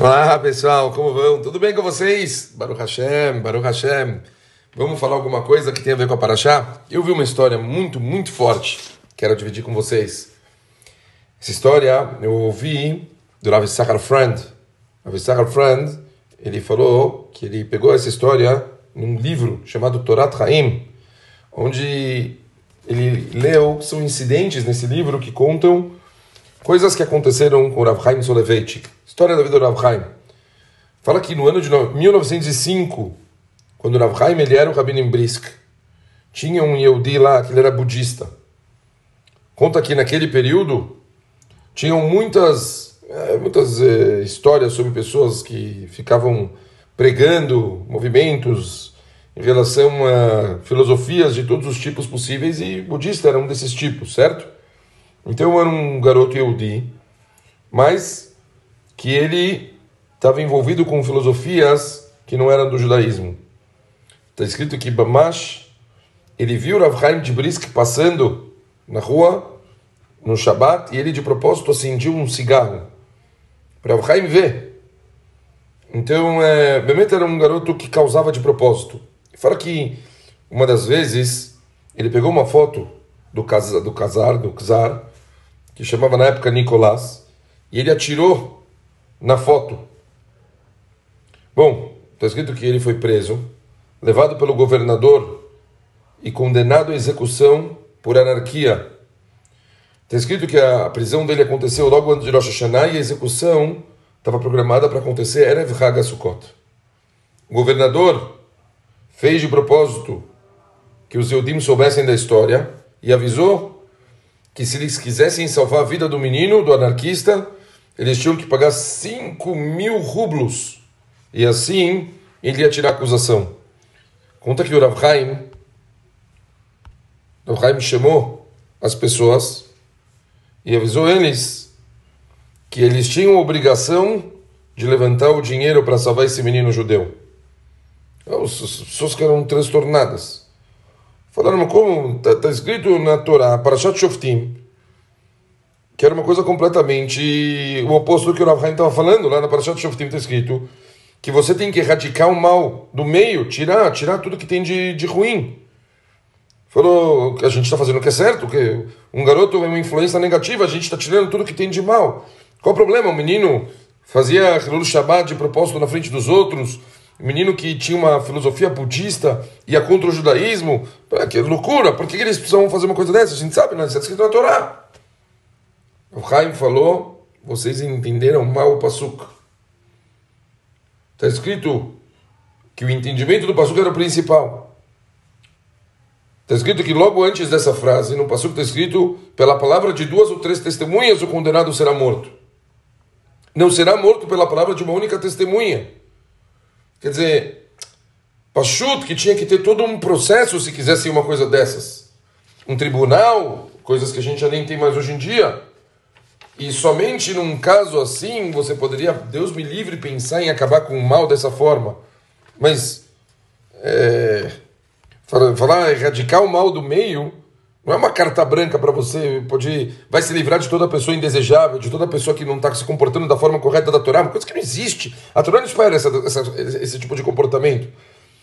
Olá pessoal, como vão? Tudo bem com vocês? Baruch Hashem, Baruch Hashem. Vamos falar alguma coisa que tem a ver com a Paraxá? Eu vi uma história muito, muito forte. Quero dividir com vocês. Essa história eu ouvi do Rav Sachar Friend. Rav Sachar Friend, ele falou que ele pegou essa história num livro chamado Torat Haim, onde ele leu, são incidentes nesse livro que contam coisas que aconteceram com Rav Chaim Soloveitchik. História da vida do Rav Chaim. Fala que no ano de 1905, quando o Rav Chaim ele era o Rabino Brisk, tinha um Yehudi lá, que ele era budista. Conta que naquele período tinham muitas, é, muitas é, histórias sobre pessoas que ficavam pregando movimentos em relação a filosofias de todos os tipos possíveis e budista era um desses tipos, certo? Então eu era um garoto Yehudi, mas que ele estava envolvido com filosofias que não eram do judaísmo. Está escrito que Bamash, ele viu Rav Chaim de Brisk passando na rua, no Shabat, e ele de propósito acendiu um cigarro. Para Rav Chaim ver. Então, é, Bemet era um garoto que causava de propósito. Fala que uma das vezes ele pegou uma foto do casar, do casar, do czar, que chamava na época Nicolás, e ele atirou na foto. Bom, está escrito que ele foi preso, levado pelo governador e condenado à execução por anarquia. Está escrito que a prisão dele aconteceu logo antes de Rosh Hashanah e a execução estava programada para acontecer Erev Hag Sukkot. O governador fez de propósito que os Eudim soubessem da história e avisou que se eles quisessem salvar a vida do menino, do anarquista, eles tinham que pagar 5 mil rublos. E assim ele ia tirar a acusação. Conta que o Rav Haim, Rav Haim chamou as pessoas e avisou eles que eles tinham obrigação de levantar o dinheiro para salvar esse menino judeu. As pessoas que eram transtornadas. Falaram, como está tá escrito na Torá, Parashat Shoftim, que era uma coisa completamente o oposto do que o Rav estava falando. Lá na Parashat Shoftim está escrito que você tem que erradicar o mal do meio, tirar, tirar tudo que tem de, de ruim. Falou que a gente está fazendo o que é certo, que um garoto é uma influência negativa, a gente está tirando tudo que tem de mal. Qual o problema? O menino fazia Hilul Shabbat de propósito na frente dos outros, menino que tinha uma filosofia budista, ia contra o judaísmo. Que loucura, por que eles precisam fazer uma coisa dessa? A gente sabe, né? Isso é escrito na Torá. O Haim falou, vocês entenderam mal o Pasuk. Está escrito que o entendimento do Pasuk era o principal. Está escrito que logo antes dessa frase, no Pasuk está escrito, pela palavra de duas ou três testemunhas, o condenado será morto. Não será morto pela palavra de uma única testemunha. Quer dizer, Pachut, que tinha que ter todo um processo se quisesse uma coisa dessas. Um tribunal, coisas que a gente já nem tem mais hoje em dia. E somente num caso assim você poderia, Deus me livre, pensar em acabar com o mal dessa forma. Mas é, falar, erradicar o mal do meio não é uma carta branca para você, pode, vai se livrar de toda pessoa indesejável, de toda pessoa que não está se comportando da forma correta da Torá, uma coisa que não existe. A Torá não espera essa, essa, esse tipo de comportamento.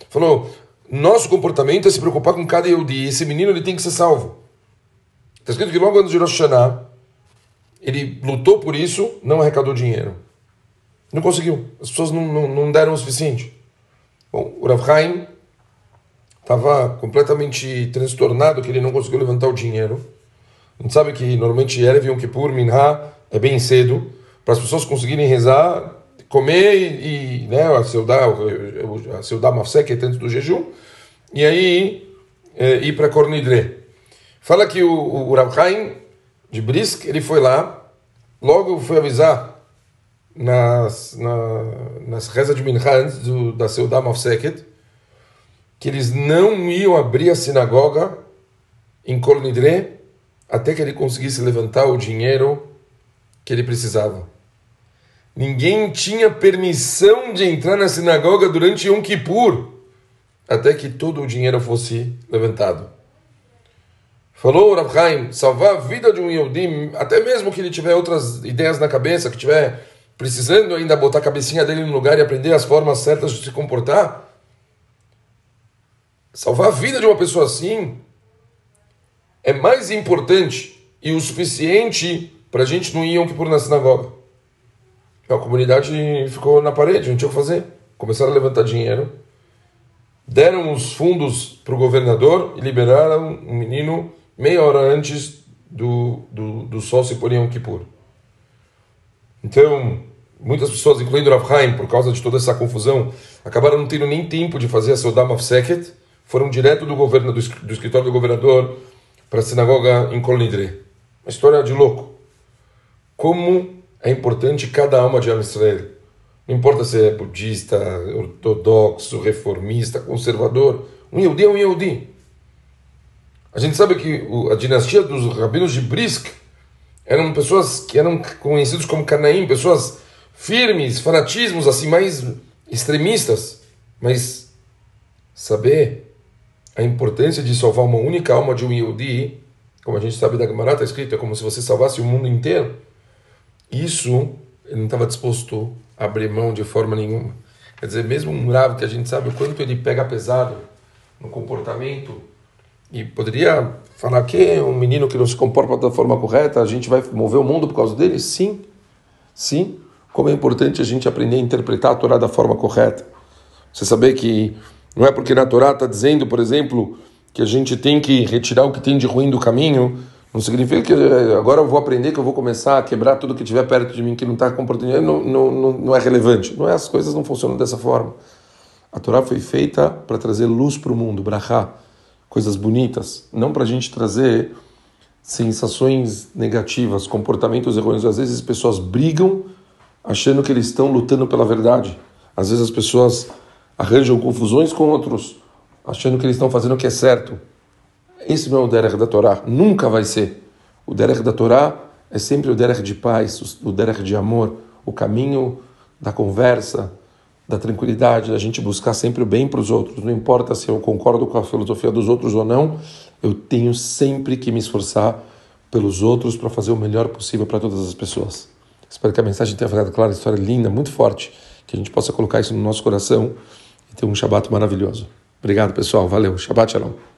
Falou, nosso comportamento é se preocupar com cada Yehudi, esse menino ele tem que ser salvo. Está escrito que logo antes de Rosh Hashanah, ele lutou por isso, não arrecadou dinheiro. Não conseguiu. As pessoas não, não, não deram o suficiente. Bom, o Rav Haim estava completamente transtornado que ele não conseguiu levantar o dinheiro. A gente sabe que normalmente Erev Yom Kippur, Minha, é bem cedo, para as pessoas conseguirem rezar, comer e, né, a Seudá, a Seudá Mafsek, tanto do jejum, e aí é, ir para Kornidre. Fala que o, o de Brisk, ele foi lá, logo foi avisar nas, na, nas rezas de Minha do, da Seudam of Seket, que eles não iam abrir a sinagoga em Kol Nidre até que ele conseguisse levantar o dinheiro que ele precisava. Ninguém tinha permissão de entrar na sinagoga durante Yom Kippur até que todo o dinheiro fosse levantado. Falou Rav salvar a vida de um Yehudim, até mesmo que ele tiver outras ideias na cabeça, que tiver precisando ainda botar a cabecinha dele no lugar e aprender as formas certas de se comportar. Salvar a vida de uma pessoa assim é mais importante e o suficiente para a gente não ir Yom Kippur na sinagoga. A comunidade ficou na parede, não tinha o que fazer. Começaram a levantar dinheiro, deram os fundos para o governador e liberaram um menino meia hora antes do, do, do sol se pôr em Yom Kippur. Então, muitas pessoas, incluindo Rav Haim, por causa de toda essa confusão, acabaram não tendo nem tempo de fazer a Sodam of Seket, foram direto do, governo, do, do escritório do governador para a sinagoga em Kolnidre. Uma história de louco. Como é importante cada alma de Israel. Não importa se é budista, ortodoxo, reformista, conservador. Um Yehudi é um Yehudi. A gente sabe que a dinastia dos rabinos de Brisk eram pessoas que eram conhecidos como Canaim, pessoas firmes, fanatismos assim mais extremistas, mas saber a importância de salvar uma única alma de um Yehudi, como a gente sabe da Gemara, está escrito, é como se você salvasse o mundo inteiro. Isso ele não estava disposto a abrir mão de forma nenhuma. Quer dizer, mesmo um Rav que a gente sabe o quanto ele pega pesado no comportamento e poderia falar que é um menino que não se comporta da forma correta, a gente vai mover o mundo por causa dele? Sim, sim. Como é importante a gente aprender a interpretar a Torá da forma correta. Você saber que não é porque na Torá está dizendo, por exemplo, que a gente tem que retirar o que tem de ruim do caminho, não significa que eh, agora eu vou aprender que eu vou começar a quebrar tudo que estiver perto de mim que não está comportando, não, não, não, não é relevante. Não é, as coisas não funcionam dessa forma. A Torá foi feita para trazer luz para o mundo, brachá coisas bonitas, não para a gente trazer sensações negativas, comportamentos errôneos. Às vezes as pessoas brigam achando que eles estão lutando pela verdade. Às vezes as pessoas arranjam confusões com outros, achando que eles estão fazendo o que é certo. Esse não é o Derech da Torá, nunca vai ser. O Derech da Torá é sempre o Derech de paz, o Derech de amor, o caminho da conversa, da tranquilidade, da gente buscar sempre o bem para os outros. Não importa se eu concordo com a filosofia dos outros ou não, eu tenho sempre que me esforçar pelos outros para fazer o melhor possível para todas as pessoas. Espero que a mensagem tenha ficado clara, história linda, muito forte, que a gente possa colocar isso no nosso coração ter um Shabat maravilhoso. Obrigado, pessoal. Valeu. Shabbat Shalom.